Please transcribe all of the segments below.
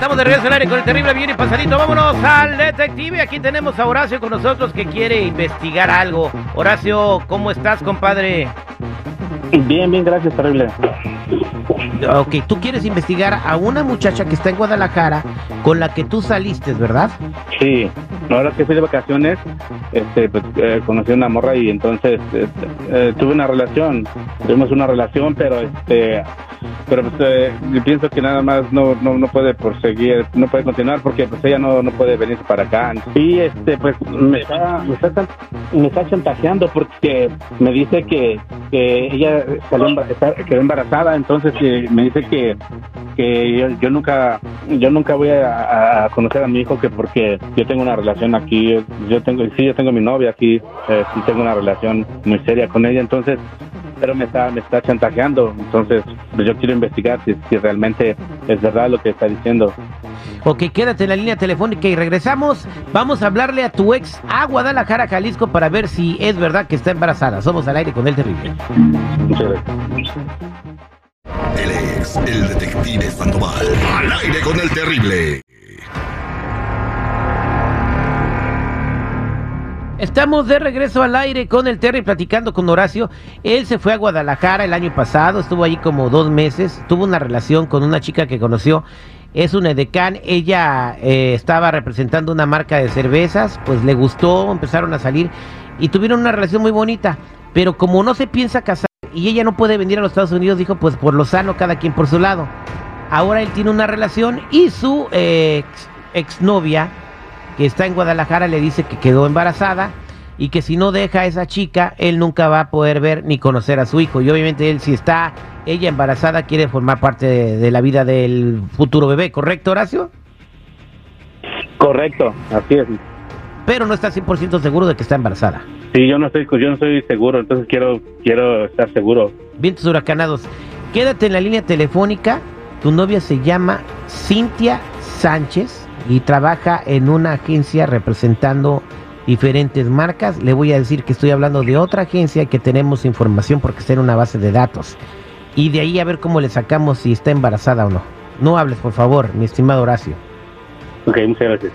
Estamos de regreso al aire con el terrible bien y pasadito. Vámonos al detective. Aquí tenemos a Horacio con nosotros que quiere investigar algo. Horacio, ¿cómo estás, compadre? Bien, bien, gracias, terrible. Ok, tú quieres investigar a una muchacha que está en Guadalajara con la que tú saliste, ¿verdad? Sí, ahora que fui de vacaciones, este, pues, eh, conocí a una morra y entonces este, eh, tuve una relación. Tuvimos una relación, pero este, pero pues, eh, pienso que nada más no, no, no puede proseguir, no puede continuar porque pues ella no, no puede venir para acá. Y este, pues me está, me está, me está chantajeando porque me dice que, que ella quedó embarazada, entonces eh, me dice que, que yo, yo nunca yo nunca voy a, conocer a mi hijo que porque yo tengo una relación aquí, yo tengo sí yo tengo mi novia aquí, eh, tengo una relación muy seria con ella, entonces pero me está me está chantajeando, entonces pues, yo quiero investigar si, si realmente es verdad lo que está diciendo. Ok, quédate en la línea telefónica y regresamos. Vamos a hablarle a tu ex a Guadalajara, Jalisco, para ver si es verdad que está embarazada. Somos al aire con el terrible. Muchas gracias. Él es el detective Sandoval. Al aire con el terrible. Estamos de regreso al aire con el Terry platicando con Horacio. Él se fue a Guadalajara el año pasado, estuvo allí como dos meses, tuvo una relación con una chica que conoció. Es una edecán, ella eh, estaba representando una marca de cervezas, pues le gustó, empezaron a salir y tuvieron una relación muy bonita. Pero como no se piensa casar y ella no puede venir a los Estados Unidos, dijo pues por lo sano cada quien por su lado. Ahora él tiene una relación y su eh, ex, exnovia que está en Guadalajara le dice que quedó embarazada y que si no deja a esa chica, él nunca va a poder ver ni conocer a su hijo. Y obviamente él, si está ella embarazada, quiere formar parte de, de la vida del futuro bebé, ¿correcto, Horacio? Correcto, así es. Pero no está 100% seguro de que está embarazada. Sí, yo no estoy yo no estoy seguro, entonces quiero quiero estar seguro. Vientos huracanados. Quédate en la línea telefónica. Tu novia se llama Cintia Sánchez y trabaja en una agencia representando diferentes marcas. Le voy a decir que estoy hablando de otra agencia que tenemos información porque está en una base de datos. Y de ahí a ver cómo le sacamos si está embarazada o no. No hables, por favor, mi estimado Horacio. Ok, muchas gracias.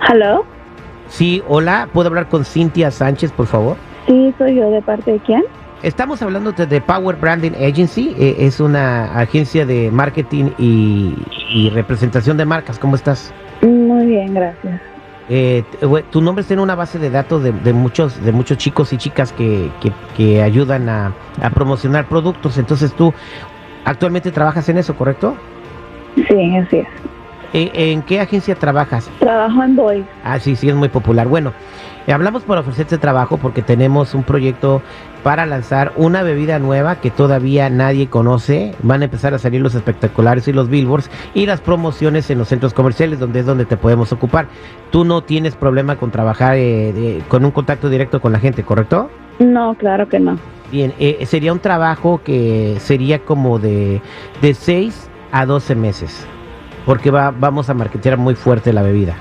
¿Aló? Sí, hola, ¿puedo hablar con Cintia Sánchez, por favor? Sí, soy yo. ¿De parte de quién? Estamos hablando de, Power Branding Agency, eh, es una agencia de marketing y, y representación de marcas. ¿Cómo estás? Muy bien, gracias. Eh, tu nombre está en una base de datos de, de muchos de muchos chicos y chicas que, que- que ayudan a, a promocionar productos. Entonces tú actualmente trabajas en eso, ¿correcto? Sí, así es. ¿En qué agencia trabajas? Trabajo en Boys. Ah, sí, sí, es muy popular. Bueno, hablamos por ofrecerte trabajo porque tenemos un proyecto para lanzar una bebida nueva que todavía nadie conoce. Van a empezar a salir los espectaculares y los billboards y las promociones en los centros comerciales, donde es donde te podemos ocupar. Tú no tienes problema con trabajar eh, de- con un contacto directo con la gente, ¿correcto? No, claro que no. Bien, eh, sería un trabajo que sería como de, de 6 a 12 meses, porque va, vamos a marketear muy fuerte la bebida.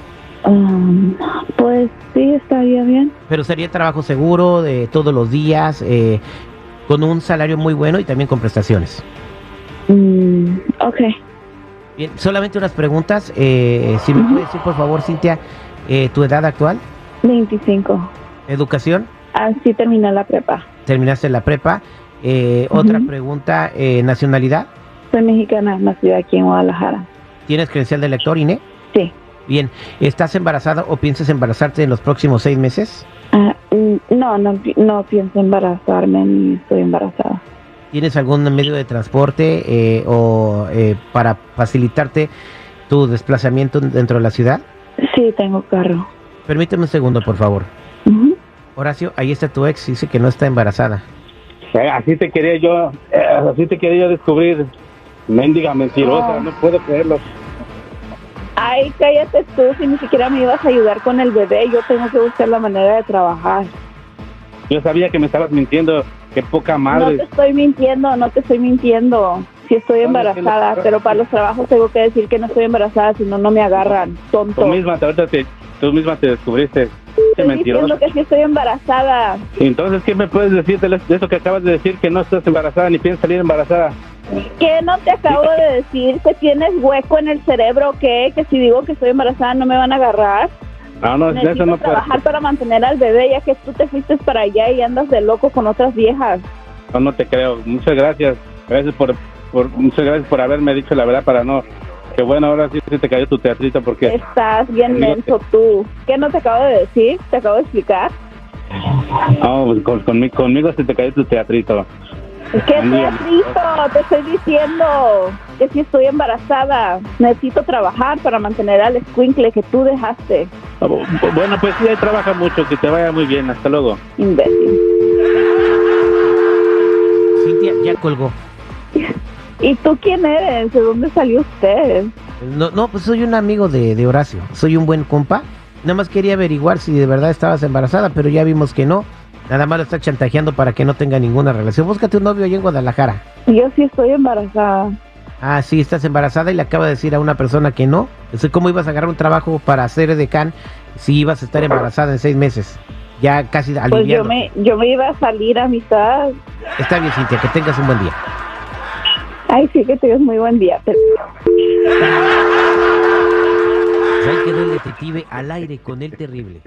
Um, pues sí, estaría bien. Pero sería trabajo seguro de todos los días, eh, con un salario muy bueno y también con prestaciones. Mm, ok. Bien, solamente unas preguntas. eh, si me Ujú. puedes decir, por favor, Cintia, eh, tu edad actual, 25. educación, Así terminé la prepa. terminaste la prepa. Eh, Otra pregunta, eh, nacionalidad, Soy mexicana, nacida aquí en Guadalajara. ¿Tienes credencial de lector, INE? Sí. Bien, ¿estás embarazada o piensas embarazarte en los próximos seis meses? Ah, mm, no, no, no pienso embarazarme ni estoy embarazada. ¿Tienes algún medio de transporte eh, o eh, para facilitarte tu desplazamiento dentro de la ciudad? Sí, tengo carro. Permíteme un segundo, por favor. Horacio, ahí está tu ex, dice que no está embarazada. Eh, así te quería yo, eh, así te quería yo descubrir. Mendiga mentirosa, Oh. no puedo creerlo. Ay, cállate tú, si ni siquiera me ibas a ayudar con el bebé, yo tengo que buscar la manera de trabajar. Yo sabía que me estabas mintiendo, qué poca No madre. te estoy mintiendo, no te estoy mintiendo. Sí estoy embarazada, pero para los trabajos tengo que decir que no estoy embarazada, si no, no me agarran. Tonto. Tú misma, te, ahorita te, tú misma te descubriste. Qué Estoy diciendo que sí estoy embarazada. Entonces, ¿qué me puedes decir de de eso que acabas de decir? Que no estás embarazada ni piensas salir embarazada. ¿Qué no te acabo de decir? ¿Que tienes hueco en el cerebro qué? ¿Que si digo que estoy embarazada no me van a agarrar? No, no, Necesito eso no puede trabajar para mantener al bebé ya que tú te fuiste para allá y andas de loco con otras viejas. No, no te creo. Muchas gracias. Gracias por, por, muchas gracias por haberme dicho la verdad para no. Que bueno, ahora sí se te cayó tu teatrito porque. Estás bien menso tú. ¿Qué no te acabo de decir? ¿Te acabo de explicar? No, pues con, conmigo, conmigo se te cayó tu teatrito. ¿Qué Amiga. teatrito? Te estoy diciendo que si estoy embarazada. Necesito trabajar para mantener al squinkle que tú dejaste. Ah, bu- bu- Bueno, pues sí, ahí trabaja mucho. Que te vaya muy bien. Hasta luego. Imbécil. Cintia ya colgó. ¿Y tú quién eres? ¿De dónde salió usted? No, no, pues soy un amigo de, de Horacio. Soy un buen compa. Nada más quería averiguar si de verdad estabas embarazada, pero ya vimos que no. Nada más lo está chantajeando para que no tenga ninguna relación. Búscate un novio allá en Guadalajara. Yo sí estoy embarazada. Ah, sí, estás embarazada y le acaba de decir a una persona que no. Entonces, ¿cómo ibas a agarrar un trabajo para ser decán si ibas a estar embarazada en seis meses? Ya casi Pues yo me, yo me iba a salir a mitad. Está bien, Cintia, que tengas un buen día. Ay, sí, que tengas muy buen día. Te- Pues ahí quedó el detective al aire con el terrible.